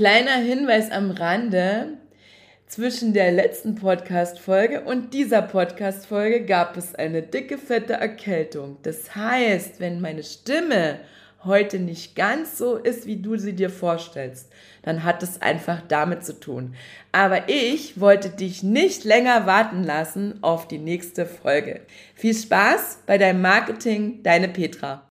Kleiner Hinweis am Rande. Zwischen der letzten Podcast-Folge und dieser Podcast-Folge gab es eine dicke, fette Erkältung. Das heißt, wenn meine Stimme heute nicht ganz so ist, wie du sie dir vorstellst, dann hat es einfach damit zu tun. Aber ich wollte dich nicht länger warten lassen auf die nächste Folge. Viel Spaß bei deinem Marketing, deine Petra.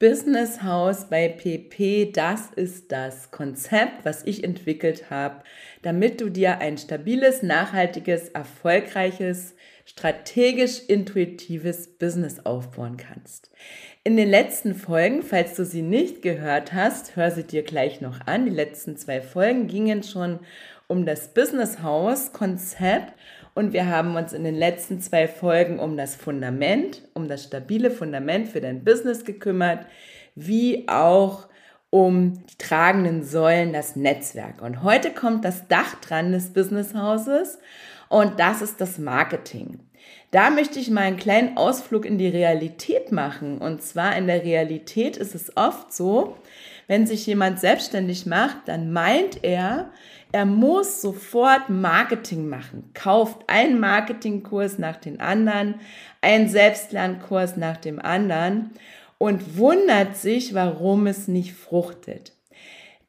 Business House bei PP, das ist das Konzept, was ich entwickelt habe, damit du dir ein stabiles, nachhaltiges, erfolgreiches, strategisch intuitives Business aufbauen kannst. In den letzten Folgen, falls du sie nicht gehört hast, hör sie dir gleich noch an. Die letzten zwei Folgen gingen schon um das Business House Konzept und wir haben uns in den letzten zwei Folgen um das Fundament, um das stabile Fundament für dein Business gekümmert, wie auch um die tragenden Säulen, das Netzwerk. Und heute kommt das Dach dran des Businesshauses und das ist das Marketing. Da möchte ich mal einen kleinen Ausflug in die Realität machen. Und zwar in der Realität ist es oft so, wenn sich jemand selbstständig macht, dann meint er, er muss sofort Marketing machen, kauft einen Marketingkurs nach dem anderen, einen Selbstlernkurs nach dem anderen und wundert sich, warum es nicht fruchtet.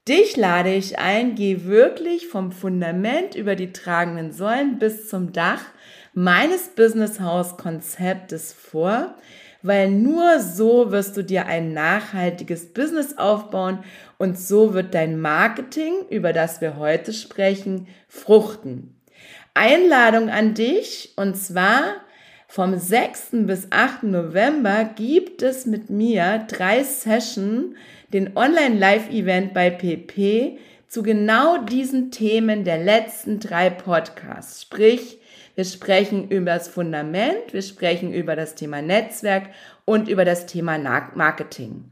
Dich lade ich ein, geh wirklich vom Fundament über die tragenden Säulen bis zum Dach meines Business House Konzeptes vor, weil nur so wirst du dir ein nachhaltiges Business aufbauen und so wird dein Marketing, über das wir heute sprechen, fruchten. Einladung an dich und zwar vom 6. bis 8. November gibt es mit mir drei Sessions, den Online-Live-Event bei PP zu genau diesen Themen der letzten drei Podcasts. Sprich, wir sprechen über das Fundament, wir sprechen über das Thema Netzwerk und über das Thema Marketing.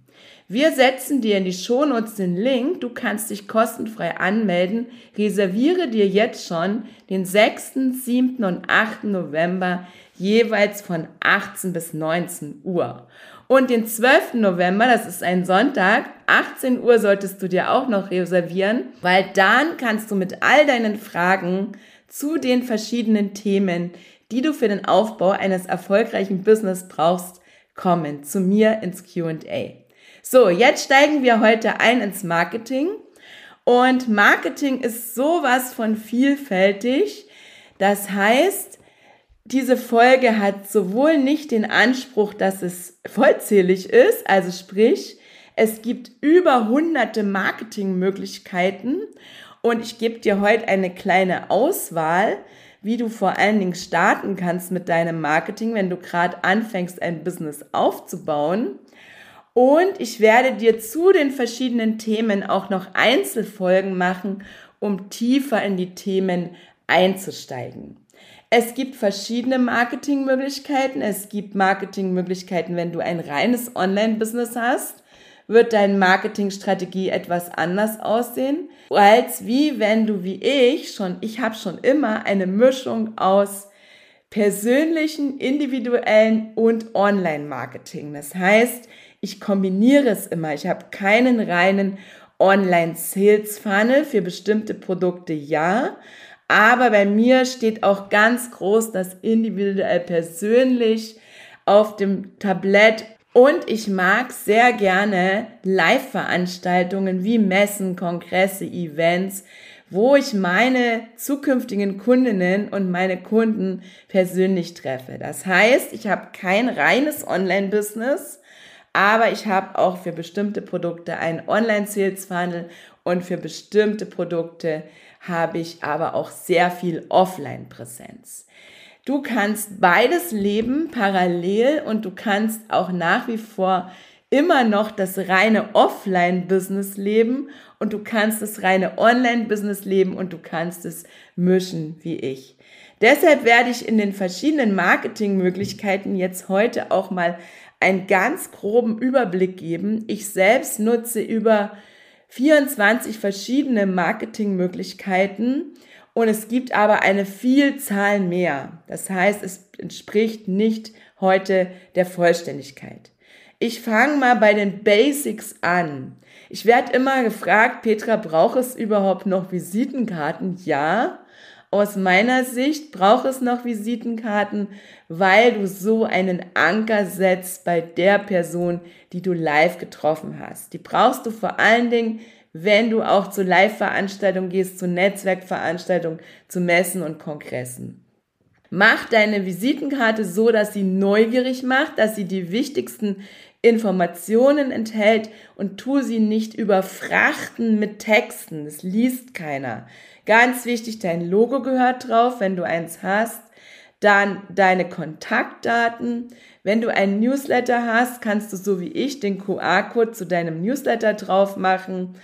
Wir setzen dir in die Shownotes den Link. Du kannst dich kostenfrei anmelden. Reserviere dir jetzt schon den 6., 7. und 8. November jeweils von 18 bis 19 Uhr. Und den 12. November, das ist ein Sonntag, 18 Uhr solltest du dir auch noch reservieren, weil dann kannst du mit all deinen Fragen zu den verschiedenen Themen, die du für den Aufbau eines erfolgreichen Business brauchst, kommen zu mir ins QA. So, jetzt steigen wir heute ein ins Marketing. Und Marketing ist sowas von vielfältig. Das heißt, diese Folge hat sowohl nicht den Anspruch, dass es vollzählig ist, also sprich, es gibt über hunderte Marketingmöglichkeiten und ich gebe dir heute eine kleine Auswahl, wie du vor allen Dingen starten kannst mit deinem Marketing, wenn du gerade anfängst, ein Business aufzubauen. Und ich werde dir zu den verschiedenen Themen auch noch Einzelfolgen machen, um tiefer in die Themen einzusteigen. Es gibt verschiedene Marketingmöglichkeiten. Es gibt Marketingmöglichkeiten, wenn du ein reines Online-Business hast wird deine Marketingstrategie etwas anders aussehen, als wie wenn du wie ich schon, ich habe schon immer eine Mischung aus persönlichen, individuellen und Online-Marketing. Das heißt, ich kombiniere es immer. Ich habe keinen reinen Online-Sales-Funnel für bestimmte Produkte, ja. Aber bei mir steht auch ganz groß das individuell persönlich auf dem Tablett und ich mag sehr gerne Live-Veranstaltungen wie Messen, Kongresse, Events, wo ich meine zukünftigen Kundinnen und meine Kunden persönlich treffe. Das heißt, ich habe kein reines Online-Business, aber ich habe auch für bestimmte Produkte einen Online-Sales-Funnel und für bestimmte Produkte habe ich aber auch sehr viel Offline-Präsenz. Du kannst beides leben parallel und du kannst auch nach wie vor immer noch das reine Offline-Business leben und du kannst das reine Online-Business leben und du kannst es mischen wie ich. Deshalb werde ich in den verschiedenen Marketingmöglichkeiten jetzt heute auch mal einen ganz groben Überblick geben. Ich selbst nutze über 24 verschiedene Marketingmöglichkeiten und es gibt aber eine Vielzahl mehr. Das heißt, es entspricht nicht heute der Vollständigkeit. Ich fange mal bei den Basics an. Ich werde immer gefragt, Petra, braucht es überhaupt noch Visitenkarten? Ja, aus meiner Sicht braucht es noch Visitenkarten, weil du so einen Anker setzt bei der Person, die du live getroffen hast. Die brauchst du vor allen Dingen, wenn du auch zu Live-Veranstaltungen gehst, zu Netzwerkveranstaltungen, zu Messen und Kongressen. Mach deine Visitenkarte so, dass sie neugierig macht, dass sie die wichtigsten Informationen enthält und tu sie nicht überfrachten mit Texten. Das liest keiner. Ganz wichtig, dein Logo gehört drauf, wenn du eins hast. Dann deine Kontaktdaten. Wenn du einen Newsletter hast, kannst du so wie ich den QR-Code zu deinem Newsletter drauf machen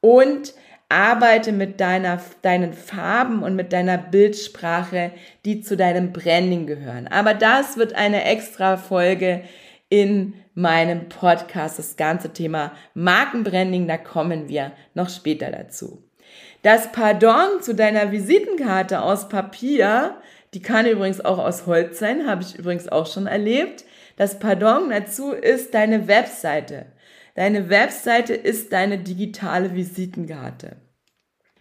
und arbeite mit deiner, deinen Farben und mit deiner Bildsprache, die zu deinem Branding gehören. Aber das wird eine extra Folge in meinem Podcast, das ganze Thema Markenbranding, da kommen wir noch später dazu. Das Pardon zu deiner Visitenkarte aus Papier, die kann übrigens auch aus Holz sein, habe ich übrigens auch schon erlebt. Das Pardon dazu ist deine Webseite. Deine Webseite ist deine digitale Visitenkarte.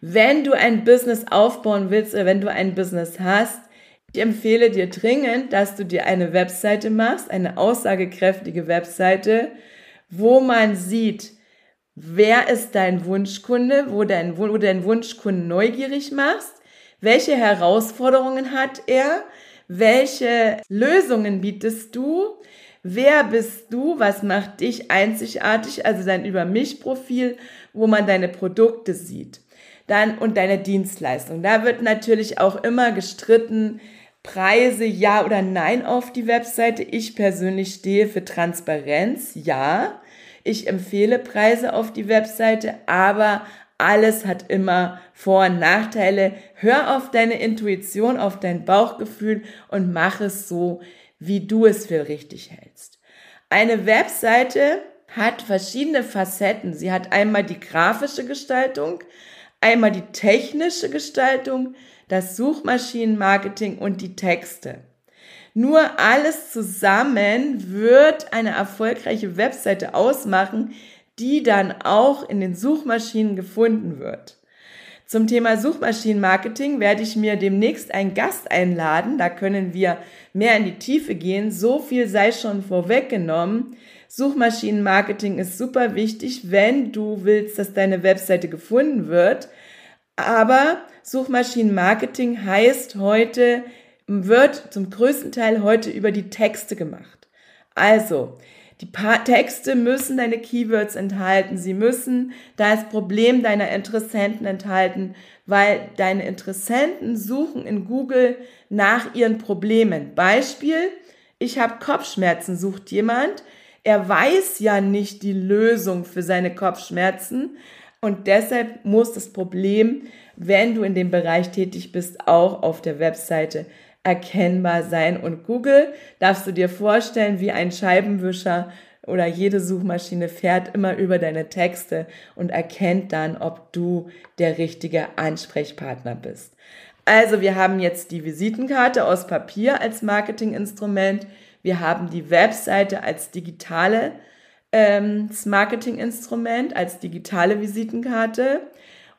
Wenn du ein Business aufbauen willst oder wenn du ein Business hast, ich empfehle dir dringend, dass du dir eine Webseite machst, eine aussagekräftige Webseite, wo man sieht, wer ist dein Wunschkunde, wo, dein, wo du deinen Wunschkunden neugierig machst, welche Herausforderungen hat er, welche Lösungen bietest du, wer bist du, was macht dich einzigartig, also dein Über mich Profil, wo man deine Produkte sieht. Dann und deine Dienstleistung. Da wird natürlich auch immer gestritten, Preise ja oder nein auf die Webseite. Ich persönlich stehe für Transparenz, ja. Ich empfehle Preise auf die Webseite, aber alles hat immer Vor- und Nachteile. Hör auf deine Intuition, auf dein Bauchgefühl und mach es so, wie du es für richtig hältst. Eine Webseite hat verschiedene Facetten. Sie hat einmal die grafische Gestaltung, einmal die technische Gestaltung, das Suchmaschinenmarketing und die Texte. Nur alles zusammen wird eine erfolgreiche Webseite ausmachen, die dann auch in den Suchmaschinen gefunden wird. Zum Thema Suchmaschinenmarketing werde ich mir demnächst einen Gast einladen. Da können wir mehr in die Tiefe gehen. So viel sei schon vorweggenommen. Suchmaschinenmarketing ist super wichtig, wenn du willst, dass deine Webseite gefunden wird. Aber Suchmaschinenmarketing heißt heute, wird zum größten Teil heute über die Texte gemacht. Also, die Texte müssen deine Keywords enthalten. Sie müssen das Problem deiner Interessenten enthalten, weil deine Interessenten suchen in Google nach ihren Problemen. Beispiel, ich habe Kopfschmerzen, sucht jemand. Er weiß ja nicht die Lösung für seine Kopfschmerzen, und deshalb muss das Problem, wenn du in dem Bereich tätig bist, auch auf der Webseite erkennbar sein. Und Google darfst du dir vorstellen wie ein Scheibenwischer oder jede Suchmaschine fährt immer über deine Texte und erkennt dann, ob du der richtige Ansprechpartner bist. Also wir haben jetzt die Visitenkarte aus Papier als Marketinginstrument. Wir haben die Webseite als digitale ähm, Marketinginstrument als digitale Visitenkarte.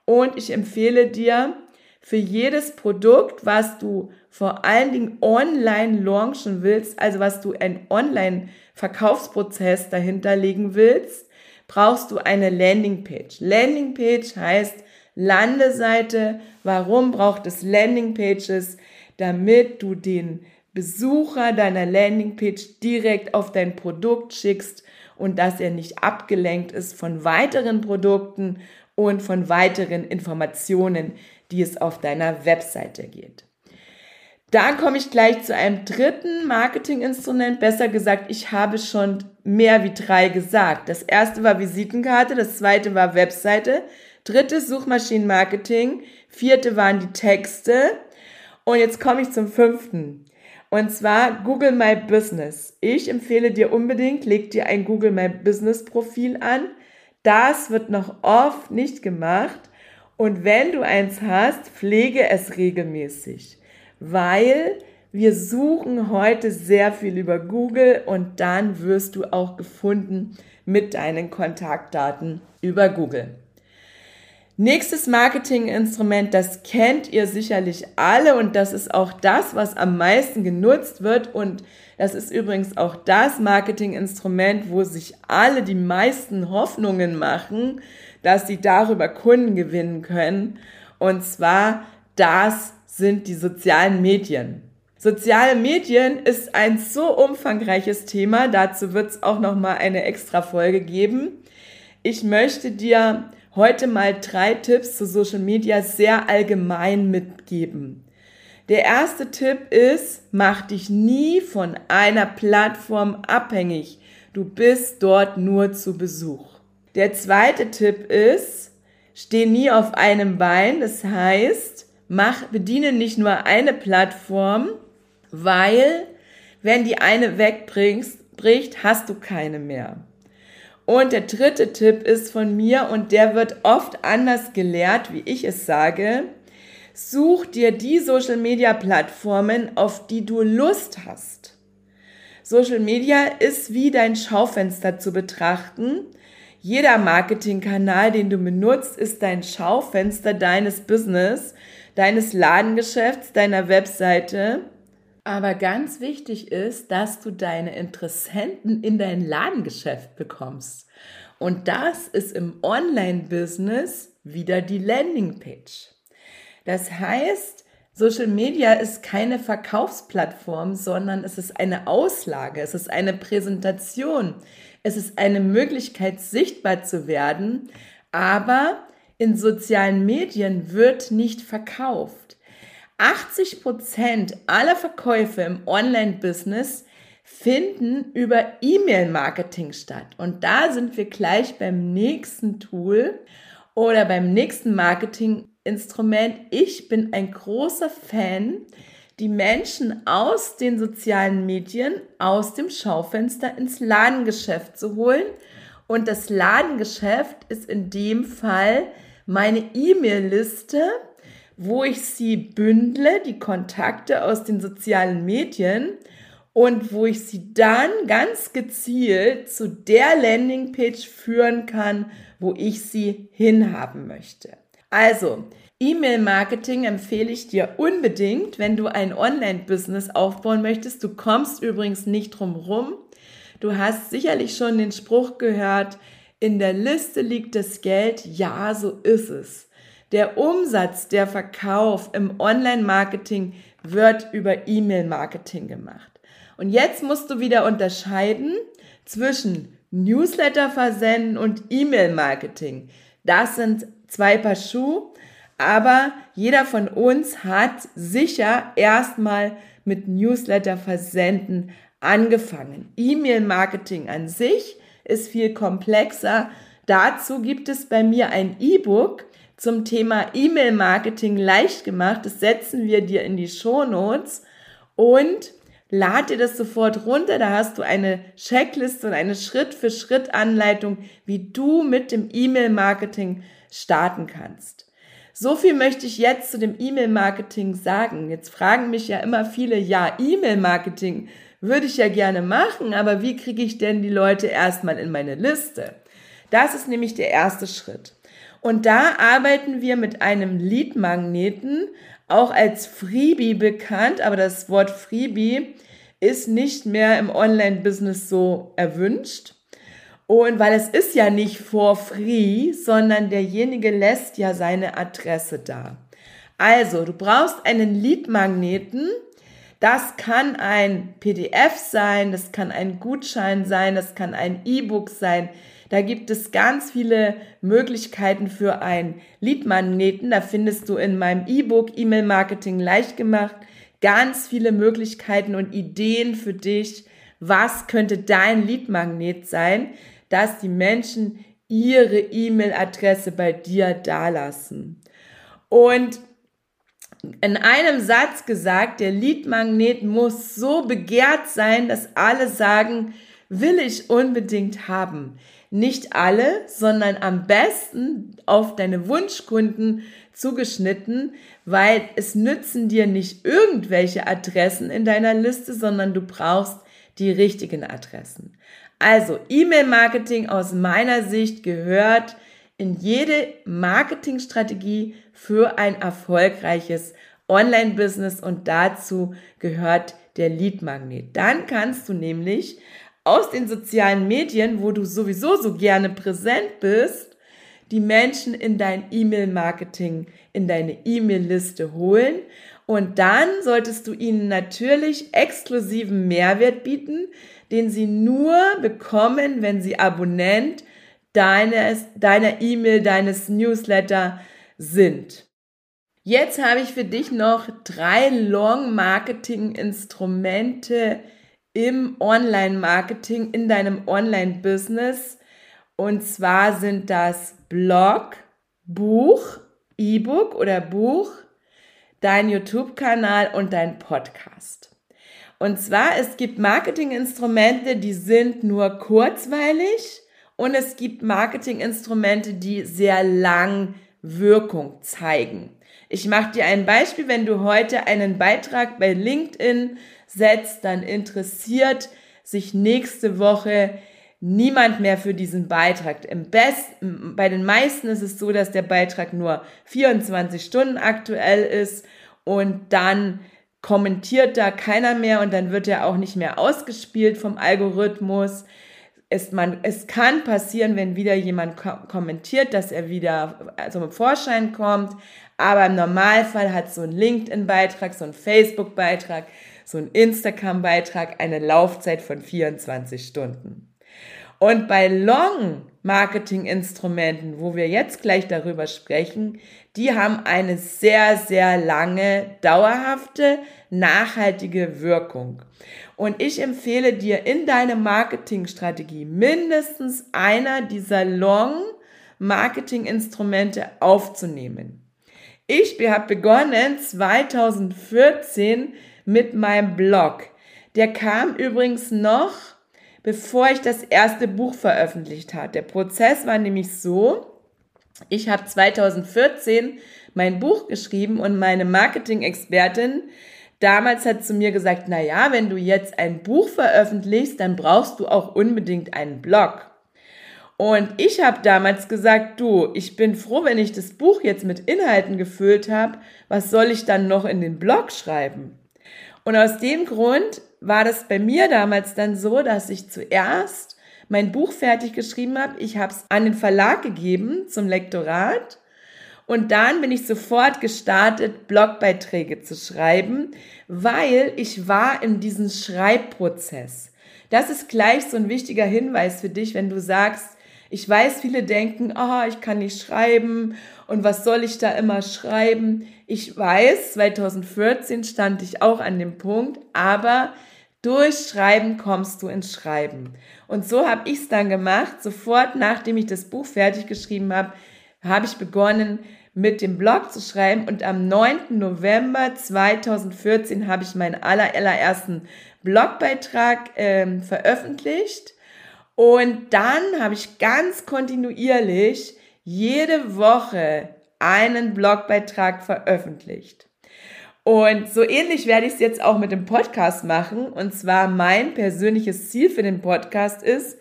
Und ich empfehle dir für jedes Produkt, was du vor allen Dingen online launchen willst, also was du einen Online-Verkaufsprozess dahinter legen willst, brauchst du eine Landingpage. Landingpage heißt Landeseite. Warum braucht es Landingpages? Damit du den Besucher deiner Landingpage direkt auf dein Produkt schickst und dass er nicht abgelenkt ist von weiteren Produkten und von weiteren Informationen, die es auf deiner Webseite geht. Da komme ich gleich zu einem dritten Marketinginstrument. Besser gesagt, ich habe schon mehr wie drei gesagt. Das erste war Visitenkarte, das zweite war Webseite, drittes Suchmaschinenmarketing, vierte waren die Texte und jetzt komme ich zum fünften. Und zwar Google My Business. Ich empfehle dir unbedingt, leg dir ein Google My Business Profil an. Das wird noch oft nicht gemacht. Und wenn du eins hast, pflege es regelmäßig weil wir suchen heute sehr viel über Google und dann wirst du auch gefunden mit deinen Kontaktdaten über Google. Nächstes Marketinginstrument, das kennt ihr sicherlich alle und das ist auch das, was am meisten genutzt wird und das ist übrigens auch das Marketinginstrument, wo sich alle die meisten Hoffnungen machen, dass sie darüber Kunden gewinnen können und zwar das sind die sozialen Medien. Soziale Medien ist ein so umfangreiches Thema, dazu wird es auch noch mal eine extra Folge geben. Ich möchte dir heute mal drei Tipps zu Social Media sehr allgemein mitgeben. Der erste Tipp ist, mach dich nie von einer Plattform abhängig. Du bist dort nur zu Besuch. Der zweite Tipp ist, steh nie auf einem Bein. Das heißt, mach, bediene nicht nur eine Plattform, weil wenn die eine wegbringst, bricht, hast du keine mehr. Und der dritte Tipp ist von mir und der wird oft anders gelehrt, wie ich es sage. Such dir die Social Media Plattformen, auf die du Lust hast. Social Media ist wie dein Schaufenster zu betrachten. Jeder Marketingkanal, den du benutzt, ist dein Schaufenster deines Business deines Ladengeschäfts, deiner Webseite. Aber ganz wichtig ist, dass du deine Interessenten in dein Ladengeschäft bekommst. Und das ist im Online-Business wieder die Landingpage. Das heißt, Social Media ist keine Verkaufsplattform, sondern es ist eine Auslage, es ist eine Präsentation, es ist eine Möglichkeit, sichtbar zu werden, aber in sozialen Medien wird nicht verkauft. 80 Prozent aller Verkäufe im Online-Business finden über E-Mail-Marketing statt. Und da sind wir gleich beim nächsten Tool oder beim nächsten Marketing-Instrument. Ich bin ein großer Fan, die Menschen aus den sozialen Medien, aus dem Schaufenster ins Ladengeschäft zu holen. Und das Ladengeschäft ist in dem Fall meine E-Mail-Liste, wo ich sie bündle, die Kontakte aus den sozialen Medien und wo ich sie dann ganz gezielt zu der Landingpage führen kann, wo ich sie hinhaben möchte. Also, E-Mail-Marketing empfehle ich dir unbedingt, wenn du ein Online-Business aufbauen möchtest. Du kommst übrigens nicht drum rum. Du hast sicherlich schon den Spruch gehört, in der Liste liegt das Geld, ja, so ist es. Der Umsatz, der Verkauf im Online-Marketing wird über E-Mail-Marketing gemacht. Und jetzt musst du wieder unterscheiden zwischen Newsletter versenden und E-Mail-Marketing. Das sind zwei Paar Schuhe, aber jeder von uns hat sicher erstmal mit Newsletter versenden angefangen. E-Mail-Marketing an sich ist viel komplexer. Dazu gibt es bei mir ein E-Book zum Thema E-Mail-Marketing leicht gemacht. Das setzen wir dir in die Show Notes und lad dir das sofort runter. Da hast du eine Checkliste und eine Schritt-für-Schritt-Anleitung, wie du mit dem E-Mail-Marketing starten kannst. So viel möchte ich jetzt zu dem E-Mail-Marketing sagen. Jetzt fragen mich ja immer viele, ja, E-Mail-Marketing, würde ich ja gerne machen, aber wie kriege ich denn die Leute erstmal in meine Liste? Das ist nämlich der erste Schritt. Und da arbeiten wir mit einem Leadmagneten, auch als Freebie bekannt, aber das Wort Freebie ist nicht mehr im Online-Business so erwünscht. Und weil es ist ja nicht for free, sondern derjenige lässt ja seine Adresse da. Also, du brauchst einen Leadmagneten, das kann ein PDF sein, das kann ein Gutschein sein, das kann ein E-Book sein. Da gibt es ganz viele Möglichkeiten für ein Leadmagneten. Da findest du in meinem E-Book E-Mail Marketing leicht gemacht ganz viele Möglichkeiten und Ideen für dich. Was könnte dein Leadmagnet sein, dass die Menschen ihre E-Mail-Adresse bei dir dalassen? Und in einem Satz gesagt, der Leadmagnet muss so begehrt sein, dass alle sagen, will ich unbedingt haben. Nicht alle, sondern am besten auf deine Wunschkunden zugeschnitten, weil es nützen dir nicht irgendwelche Adressen in deiner Liste, sondern du brauchst die richtigen Adressen. Also E-Mail-Marketing aus meiner Sicht gehört in jede Marketingstrategie für ein erfolgreiches Online-Business und dazu gehört der Lead-Magnet. Dann kannst du nämlich aus den sozialen Medien, wo du sowieso so gerne präsent bist, die Menschen in dein E-Mail-Marketing, in deine E-Mail-Liste holen. Und dann solltest du ihnen natürlich exklusiven Mehrwert bieten, den sie nur bekommen, wenn sie Abonnent deines, deiner E-Mail, deines Newsletter sind. Jetzt habe ich für dich noch drei Long-Marketing-Instrumente im Online-Marketing, in deinem Online-Business. Und zwar sind das Blog, Buch, E-Book oder Buch, dein YouTube-Kanal und dein Podcast. Und zwar, es gibt Marketinginstrumente, die sind nur kurzweilig und es gibt Marketinginstrumente, die sehr lang Wirkung zeigen. Ich mache dir ein Beispiel, wenn du heute einen Beitrag bei LinkedIn setzt, dann interessiert sich nächste Woche niemand mehr für diesen Beitrag. Im besten, bei den meisten ist es so, dass der Beitrag nur 24 Stunden aktuell ist und dann kommentiert da keiner mehr und dann wird er auch nicht mehr ausgespielt vom Algorithmus. Es, man, es kann passieren, wenn wieder jemand kommentiert, dass er wieder also Vorschein kommt. Aber im Normalfall hat so ein LinkedIn-Beitrag, so ein Facebook-Beitrag, so ein Instagram-Beitrag eine Laufzeit von 24 Stunden. Und bei Long-Marketing-Instrumenten, wo wir jetzt gleich darüber sprechen, die haben eine sehr, sehr lange, dauerhafte, nachhaltige Wirkung. Und ich empfehle dir in deine Marketingstrategie mindestens einer dieser Long-Marketing-Instrumente aufzunehmen. Ich habe begonnen 2014 mit meinem Blog. Der kam übrigens noch, bevor ich das erste Buch veröffentlicht hatte. Der Prozess war nämlich so, ich habe 2014 mein Buch geschrieben und meine Marketing-Expertin damals hat zu mir gesagt, na ja, wenn du jetzt ein Buch veröffentlichst, dann brauchst du auch unbedingt einen Blog. Und ich habe damals gesagt, du, ich bin froh, wenn ich das Buch jetzt mit Inhalten gefüllt habe. Was soll ich dann noch in den Blog schreiben? Und aus dem Grund war das bei mir damals dann so, dass ich zuerst mein Buch fertig geschrieben habe. Ich habe es an den Verlag gegeben zum Lektorat. Und dann bin ich sofort gestartet, Blogbeiträge zu schreiben, weil ich war in diesem Schreibprozess. Das ist gleich so ein wichtiger Hinweis für dich, wenn du sagst, ich weiß, viele denken, ah, ich kann nicht schreiben und was soll ich da immer schreiben? Ich weiß, 2014 stand ich auch an dem Punkt, aber durch Schreiben kommst du ins Schreiben. Und so habe ich es dann gemacht. Sofort nachdem ich das Buch fertig geschrieben habe, habe ich begonnen mit dem Blog zu schreiben und am 9. November 2014 habe ich meinen allerersten Blogbeitrag ähm, veröffentlicht und dann habe ich ganz kontinuierlich jede Woche einen Blogbeitrag veröffentlicht. Und so ähnlich werde ich es jetzt auch mit dem Podcast machen. Und zwar mein persönliches Ziel für den Podcast ist,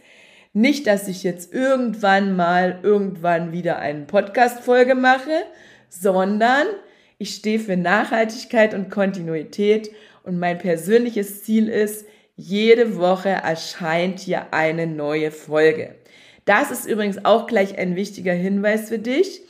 nicht, dass ich jetzt irgendwann mal irgendwann wieder eine Podcast-Folge mache, sondern ich stehe für Nachhaltigkeit und Kontinuität und mein persönliches Ziel ist, jede Woche erscheint hier eine neue Folge. Das ist übrigens auch gleich ein wichtiger Hinweis für dich.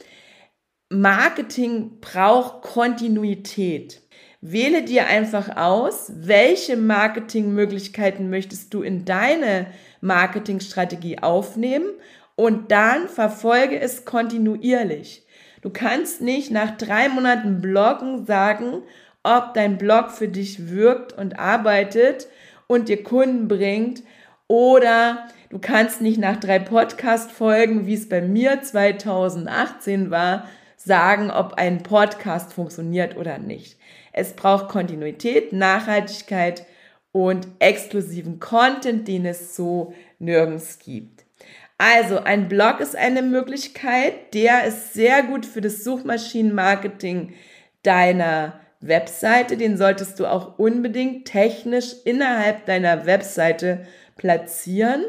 Marketing braucht Kontinuität. Wähle dir einfach aus, welche Marketingmöglichkeiten möchtest du in deine Marketingstrategie aufnehmen und dann verfolge es kontinuierlich. Du kannst nicht nach drei Monaten Bloggen sagen, ob dein Blog für dich wirkt und arbeitet und dir Kunden bringt oder du kannst nicht nach drei Podcast-Folgen, wie es bei mir 2018 war, sagen, ob ein Podcast funktioniert oder nicht. Es braucht Kontinuität, Nachhaltigkeit und exklusiven Content, den es so nirgends gibt. Also ein Blog ist eine Möglichkeit, der ist sehr gut für das Suchmaschinenmarketing deiner Webseite. Den solltest du auch unbedingt technisch innerhalb deiner Webseite platzieren.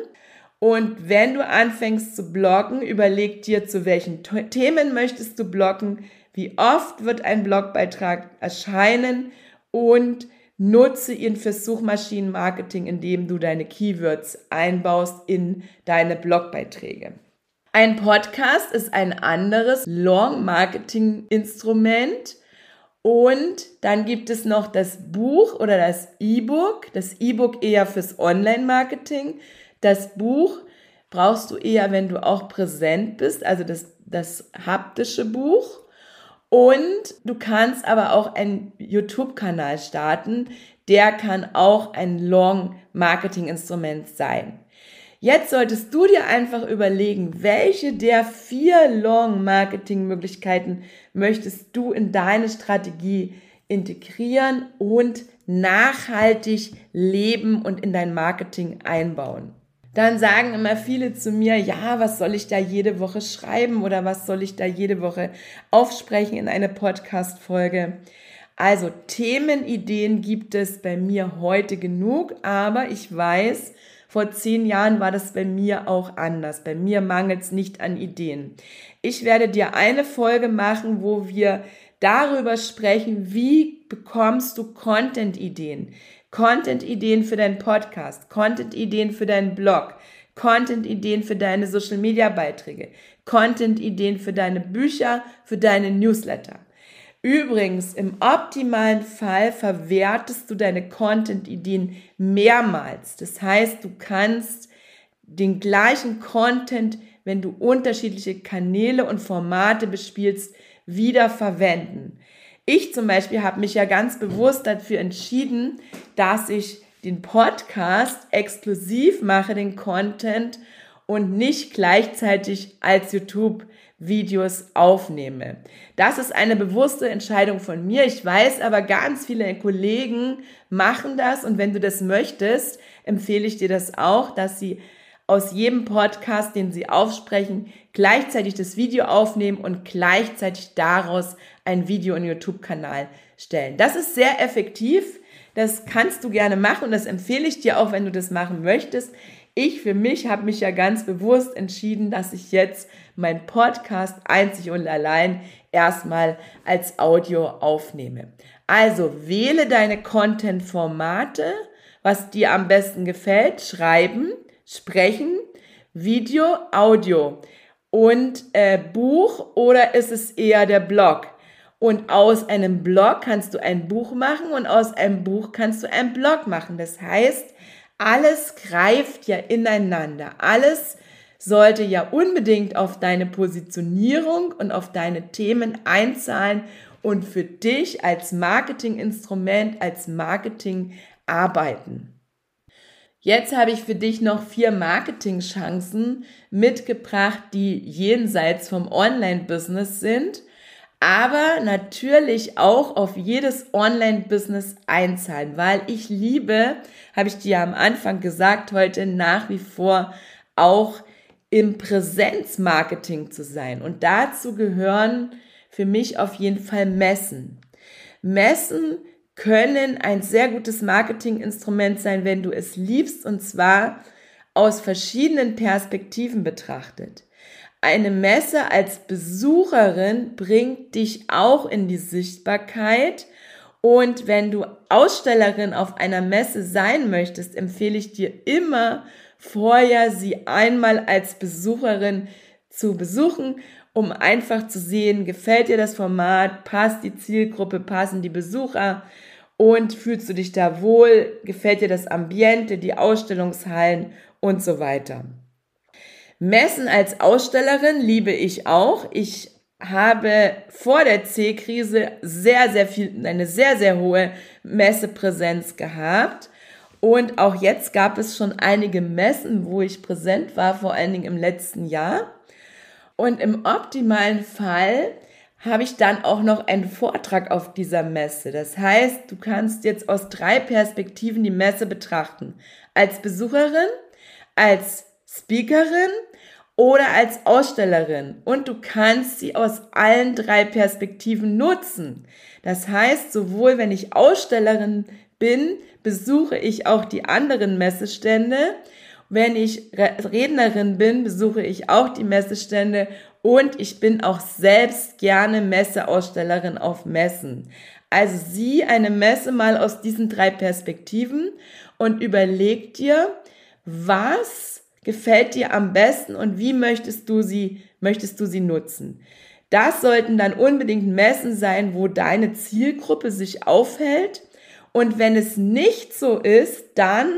Und wenn du anfängst zu bloggen, überleg dir, zu welchen Themen möchtest du bloggen, wie oft wird ein Blogbeitrag erscheinen und nutze ihn fürs Suchmaschinenmarketing, indem du deine Keywords einbaust in deine Blogbeiträge. Ein Podcast ist ein anderes Long-Marketing-Instrument. Und dann gibt es noch das Buch oder das E-Book. Das E-Book eher fürs Online-Marketing. Das Buch brauchst du eher, wenn du auch präsent bist, also das, das haptische Buch. Und du kannst aber auch einen YouTube-Kanal starten. Der kann auch ein Long-Marketing-Instrument sein. Jetzt solltest du dir einfach überlegen, welche der vier Long-Marketing-Möglichkeiten möchtest du in deine Strategie integrieren und nachhaltig leben und in dein Marketing einbauen dann sagen immer viele zu mir, ja, was soll ich da jede Woche schreiben oder was soll ich da jede Woche aufsprechen in eine Podcast-Folge? Also Themenideen gibt es bei mir heute genug, aber ich weiß, vor zehn Jahren war das bei mir auch anders. Bei mir mangelt es nicht an Ideen. Ich werde dir eine Folge machen, wo wir darüber sprechen, wie bekommst du Content-Ideen? Content-Ideen für deinen Podcast, Content-Ideen für deinen Blog, Content-Ideen für deine Social-Media-Beiträge, Content-Ideen für deine Bücher, für deine Newsletter. Übrigens, im optimalen Fall verwertest du deine Content-Ideen mehrmals. Das heißt, du kannst den gleichen Content, wenn du unterschiedliche Kanäle und Formate bespielst, wieder verwenden. Ich zum Beispiel habe mich ja ganz bewusst dafür entschieden, dass ich den Podcast exklusiv mache, den Content und nicht gleichzeitig als YouTube Videos aufnehme. Das ist eine bewusste Entscheidung von mir. Ich weiß aber, ganz viele Kollegen machen das und wenn du das möchtest, empfehle ich dir das auch, dass sie aus jedem Podcast, den sie aufsprechen, gleichzeitig das Video aufnehmen und gleichzeitig daraus ein Video in YouTube-Kanal stellen. Das ist sehr effektiv. Das kannst du gerne machen und das empfehle ich dir auch, wenn du das machen möchtest. Ich für mich habe mich ja ganz bewusst entschieden, dass ich jetzt mein Podcast einzig und allein erstmal als Audio aufnehme. Also wähle deine Content-Formate, was dir am besten gefällt, schreiben, sprechen, Video, Audio und äh, Buch oder ist es eher der Blog? Und aus einem Blog kannst du ein Buch machen und aus einem Buch kannst du einen Blog machen. Das heißt, alles greift ja ineinander. Alles sollte ja unbedingt auf deine Positionierung und auf deine Themen einzahlen und für dich als Marketinginstrument, als Marketing arbeiten. Jetzt habe ich für dich noch vier Marketing-Chancen mitgebracht, die jenseits vom Online-Business sind aber natürlich auch auf jedes Online-Business einzahlen, weil ich liebe, habe ich dir am Anfang gesagt, heute nach wie vor auch im Präsenzmarketing zu sein. Und dazu gehören für mich auf jeden Fall Messen. Messen können ein sehr gutes Marketinginstrument sein, wenn du es liebst, und zwar aus verschiedenen Perspektiven betrachtet. Eine Messe als Besucherin bringt dich auch in die Sichtbarkeit. Und wenn du Ausstellerin auf einer Messe sein möchtest, empfehle ich dir immer vorher sie einmal als Besucherin zu besuchen, um einfach zu sehen, gefällt dir das Format, passt die Zielgruppe, passen die Besucher und fühlst du dich da wohl, gefällt dir das Ambiente, die Ausstellungshallen und so weiter. Messen als Ausstellerin liebe ich auch. Ich habe vor der C-Krise sehr, sehr viel, eine sehr, sehr hohe Messepräsenz gehabt. Und auch jetzt gab es schon einige Messen, wo ich präsent war, vor allen Dingen im letzten Jahr. Und im optimalen Fall habe ich dann auch noch einen Vortrag auf dieser Messe. Das heißt, du kannst jetzt aus drei Perspektiven die Messe betrachten. Als Besucherin, als Speakerin oder als Ausstellerin. Und du kannst sie aus allen drei Perspektiven nutzen. Das heißt, sowohl wenn ich Ausstellerin bin, besuche ich auch die anderen Messestände. Wenn ich Rednerin bin, besuche ich auch die Messestände und ich bin auch selbst gerne Messeausstellerin auf Messen. Also sieh eine Messe mal aus diesen drei Perspektiven und überleg dir, was gefällt dir am besten und wie möchtest du sie, möchtest du sie nutzen. Das sollten dann unbedingt Messen sein, wo deine Zielgruppe sich aufhält. Und wenn es nicht so ist, dann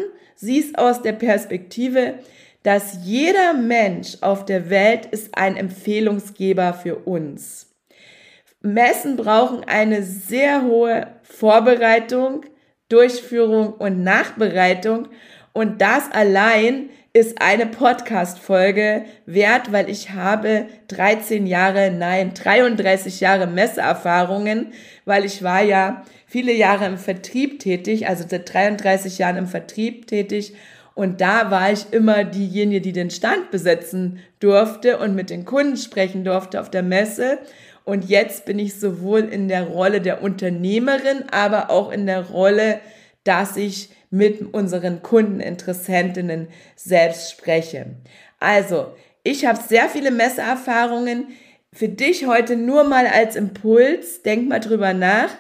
siehst aus der Perspektive, dass jeder Mensch auf der Welt ist ein Empfehlungsgeber für uns. Messen brauchen eine sehr hohe Vorbereitung, Durchführung und Nachbereitung und das allein ist eine Podcast-Folge wert, weil ich habe 13 Jahre, nein, 33 Jahre Messeerfahrungen, weil ich war ja viele Jahre im Vertrieb tätig, also seit 33 Jahren im Vertrieb tätig und da war ich immer diejenige, die den Stand besetzen durfte und mit den Kunden sprechen durfte auf der Messe. Und jetzt bin ich sowohl in der Rolle der Unternehmerin, aber auch in der Rolle, dass ich mit unseren Kundeninteressentinnen selbst spreche. Also, ich habe sehr viele Messeerfahrungen. Für dich heute nur mal als Impuls. Denk mal drüber nach.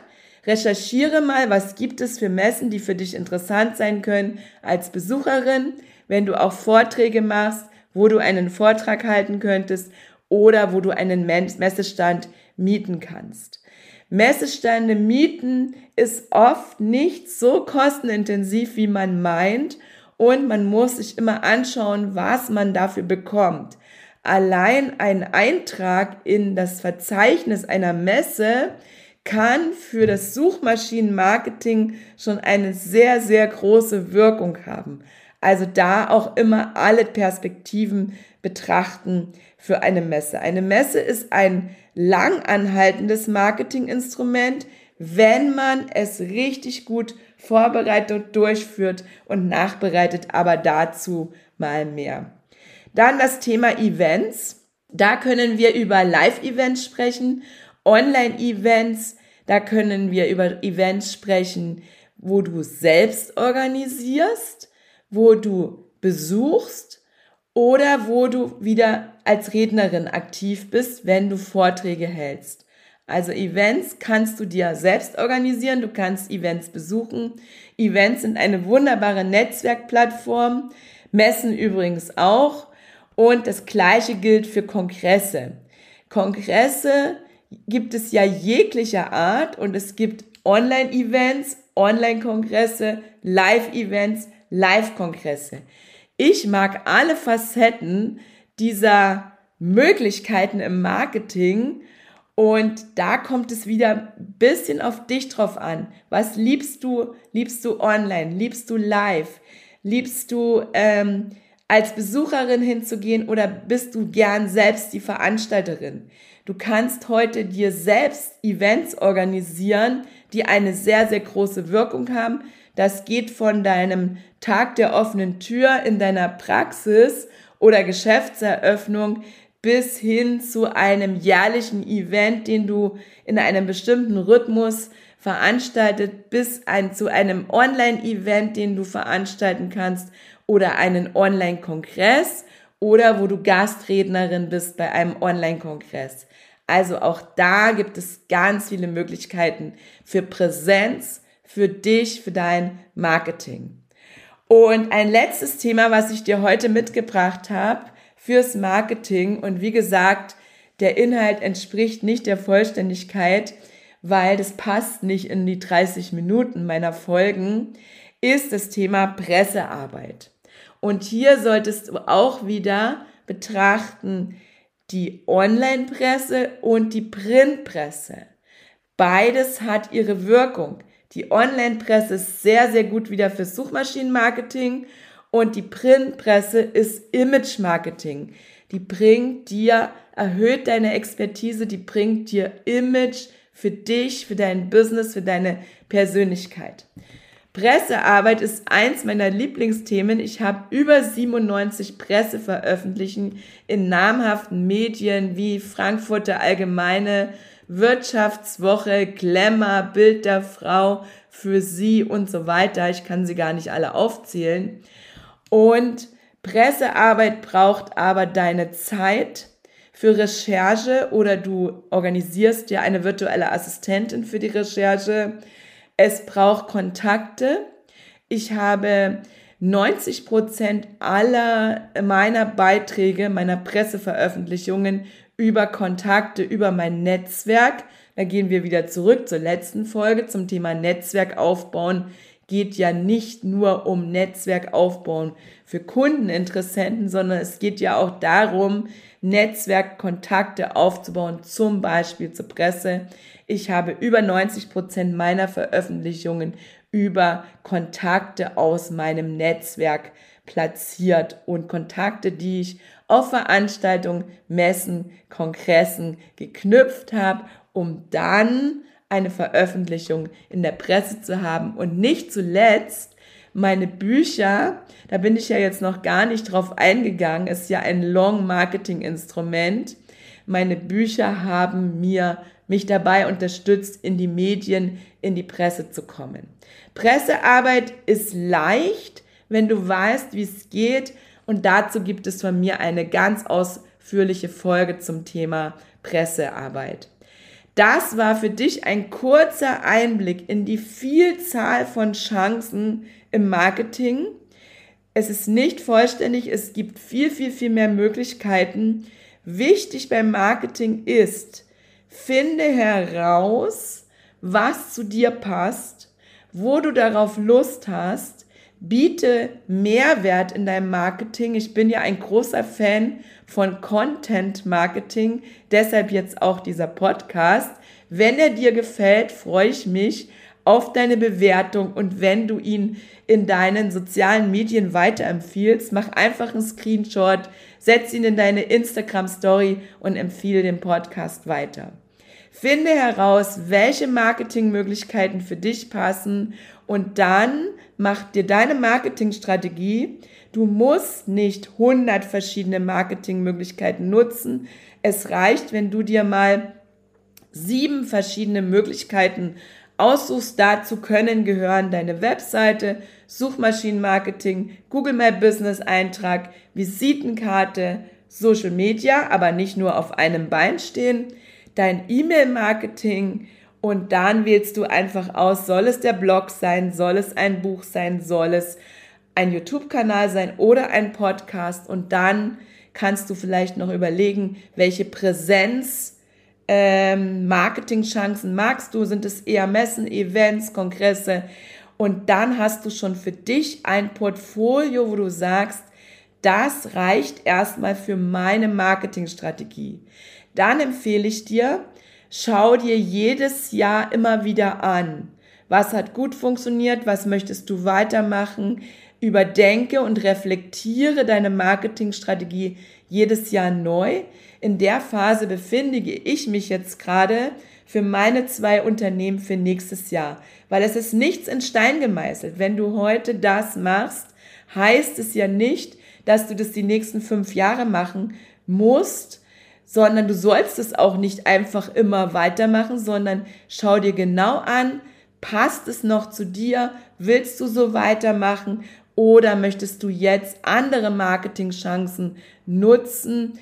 Recherchiere mal, was gibt es für Messen, die für dich interessant sein können als Besucherin, wenn du auch Vorträge machst, wo du einen Vortrag halten könntest oder wo du einen Messestand mieten kannst. Messestände mieten ist oft nicht so kostenintensiv, wie man meint und man muss sich immer anschauen, was man dafür bekommt. Allein ein Eintrag in das Verzeichnis einer Messe kann für das Suchmaschinenmarketing schon eine sehr, sehr große Wirkung haben. Also da auch immer alle Perspektiven betrachten für eine Messe. Eine Messe ist ein langanhaltendes Marketinginstrument, wenn man es richtig gut vorbereitet, durchführt und nachbereitet, aber dazu mal mehr. Dann das Thema Events. Da können wir über Live-Events sprechen Online-Events, da können wir über Events sprechen, wo du selbst organisierst, wo du besuchst oder wo du wieder als Rednerin aktiv bist, wenn du Vorträge hältst. Also Events kannst du dir selbst organisieren, du kannst Events besuchen. Events sind eine wunderbare Netzwerkplattform, Messen übrigens auch. Und das gleiche gilt für Kongresse. Kongresse gibt es ja jeglicher Art und es gibt Online-Events, Online-Kongresse, Live-Events, Live-Kongresse. Ich mag alle Facetten dieser Möglichkeiten im Marketing und da kommt es wieder ein bisschen auf dich drauf an. Was liebst du? Liebst du online? Liebst du live? Liebst du ähm, als Besucherin hinzugehen oder bist du gern selbst die Veranstalterin? Du kannst heute dir selbst Events organisieren, die eine sehr, sehr große Wirkung haben. Das geht von deinem Tag der offenen Tür in deiner Praxis oder Geschäftseröffnung bis hin zu einem jährlichen Event, den du in einem bestimmten Rhythmus veranstaltet, bis ein, zu einem Online-Event, den du veranstalten kannst oder einen Online-Kongress oder wo du Gastrednerin bist bei einem Online-Kongress. Also auch da gibt es ganz viele Möglichkeiten für Präsenz, für dich, für dein Marketing. Und ein letztes Thema, was ich dir heute mitgebracht habe fürs Marketing und wie gesagt, der Inhalt entspricht nicht der Vollständigkeit, weil das passt nicht in die 30 Minuten meiner Folgen, ist das Thema Pressearbeit. Und hier solltest du auch wieder betrachten, die Online-Presse und die Printpresse. Beides hat ihre Wirkung. Die Online-Presse ist sehr, sehr gut wieder für Suchmaschinenmarketing und die Printpresse ist Image-Marketing. Die bringt dir, erhöht deine Expertise, die bringt dir Image für dich, für dein Business, für deine Persönlichkeit. Pressearbeit ist eins meiner Lieblingsthemen. Ich habe über 97 Presseveröffentlichen in namhaften Medien wie Frankfurter Allgemeine, Wirtschaftswoche, Glamour, Bild der Frau, für sie und so weiter. Ich kann sie gar nicht alle aufzählen. Und Pressearbeit braucht aber deine Zeit für Recherche oder du organisierst dir eine virtuelle Assistentin für die Recherche es braucht Kontakte. Ich habe 90 Prozent aller meiner Beiträge, meiner Presseveröffentlichungen über Kontakte, über mein Netzwerk. Da gehen wir wieder zurück zur letzten Folge zum Thema Netzwerk aufbauen. Geht ja nicht nur um Netzwerk aufbauen für Kundeninteressenten, sondern es geht ja auch darum, Netzwerkkontakte aufzubauen, zum Beispiel zur Presse. Ich habe über 90 Prozent meiner Veröffentlichungen über Kontakte aus meinem Netzwerk platziert und Kontakte, die ich auf Veranstaltungen, Messen, Kongressen geknüpft habe, um dann eine Veröffentlichung in der Presse zu haben und nicht zuletzt meine Bücher, da bin ich ja jetzt noch gar nicht drauf eingegangen, ist ja ein Long Marketing Instrument. Meine Bücher haben mir mich dabei unterstützt, in die Medien, in die Presse zu kommen. Pressearbeit ist leicht, wenn du weißt, wie es geht. Und dazu gibt es von mir eine ganz ausführliche Folge zum Thema Pressearbeit. Das war für dich ein kurzer Einblick in die Vielzahl von Chancen im Marketing. Es ist nicht vollständig, es gibt viel, viel, viel mehr Möglichkeiten. Wichtig beim Marketing ist, Finde heraus, was zu dir passt, wo du darauf Lust hast. Biete Mehrwert in deinem Marketing. Ich bin ja ein großer Fan von Content Marketing, deshalb jetzt auch dieser Podcast. Wenn er dir gefällt, freue ich mich auf deine Bewertung und wenn du ihn in deinen sozialen Medien weiterempfiehlst, mach einfach einen Screenshot, setz ihn in deine Instagram Story und empfehle den Podcast weiter. Finde heraus, welche Marketingmöglichkeiten für dich passen und dann mach dir deine Marketingstrategie. Du musst nicht 100 verschiedene Marketingmöglichkeiten nutzen. Es reicht, wenn du dir mal sieben verschiedene Möglichkeiten aussuchst. Dazu können gehören deine Webseite, Suchmaschinenmarketing, Google My Business Eintrag, Visitenkarte, Social Media, aber nicht nur auf einem Bein stehen, dein E-Mail-Marketing und dann wählst du einfach aus, soll es der Blog sein, soll es ein Buch sein, soll es ein YouTube-Kanal sein oder ein Podcast und dann kannst du vielleicht noch überlegen, welche Präsenz ähm, Marketingchancen magst du? Sind es eher Messen, Events, Kongresse? Und dann hast du schon für dich ein Portfolio, wo du sagst, das reicht erstmal für meine Marketingstrategie dann empfehle ich dir, schau dir jedes Jahr immer wieder an. Was hat gut funktioniert? Was möchtest du weitermachen? Überdenke und reflektiere deine Marketingstrategie jedes Jahr neu. In der Phase befinde ich mich jetzt gerade für meine zwei Unternehmen für nächstes Jahr, weil es ist nichts in Stein gemeißelt. Wenn du heute das machst, heißt es ja nicht, dass du das die nächsten fünf Jahre machen musst, sondern du sollst es auch nicht einfach immer weitermachen, sondern schau dir genau an, passt es noch zu dir, willst du so weitermachen oder möchtest du jetzt andere Marketingchancen nutzen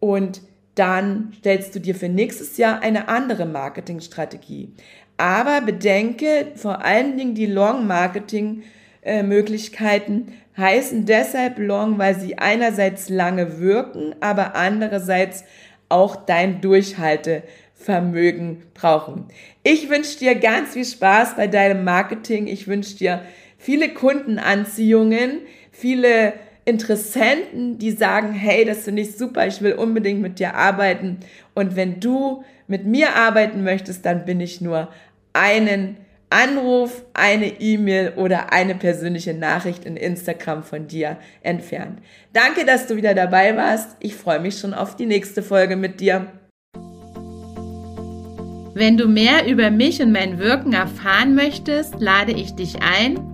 und dann stellst du dir für nächstes Jahr eine andere Marketingstrategie. Aber bedenke vor allen Dingen die Long-Marketing-Möglichkeiten heißen deshalb Long, weil sie einerseits lange wirken, aber andererseits auch dein Durchhaltevermögen brauchen. Ich wünsche dir ganz viel Spaß bei deinem Marketing. Ich wünsche dir viele Kundenanziehungen, viele Interessenten, die sagen, hey, das finde ich super, ich will unbedingt mit dir arbeiten. Und wenn du mit mir arbeiten möchtest, dann bin ich nur einen Anruf, eine E-Mail oder eine persönliche Nachricht in Instagram von dir entfernt. Danke, dass du wieder dabei warst. Ich freue mich schon auf die nächste Folge mit dir. Wenn du mehr über mich und mein Wirken erfahren möchtest, lade ich dich ein.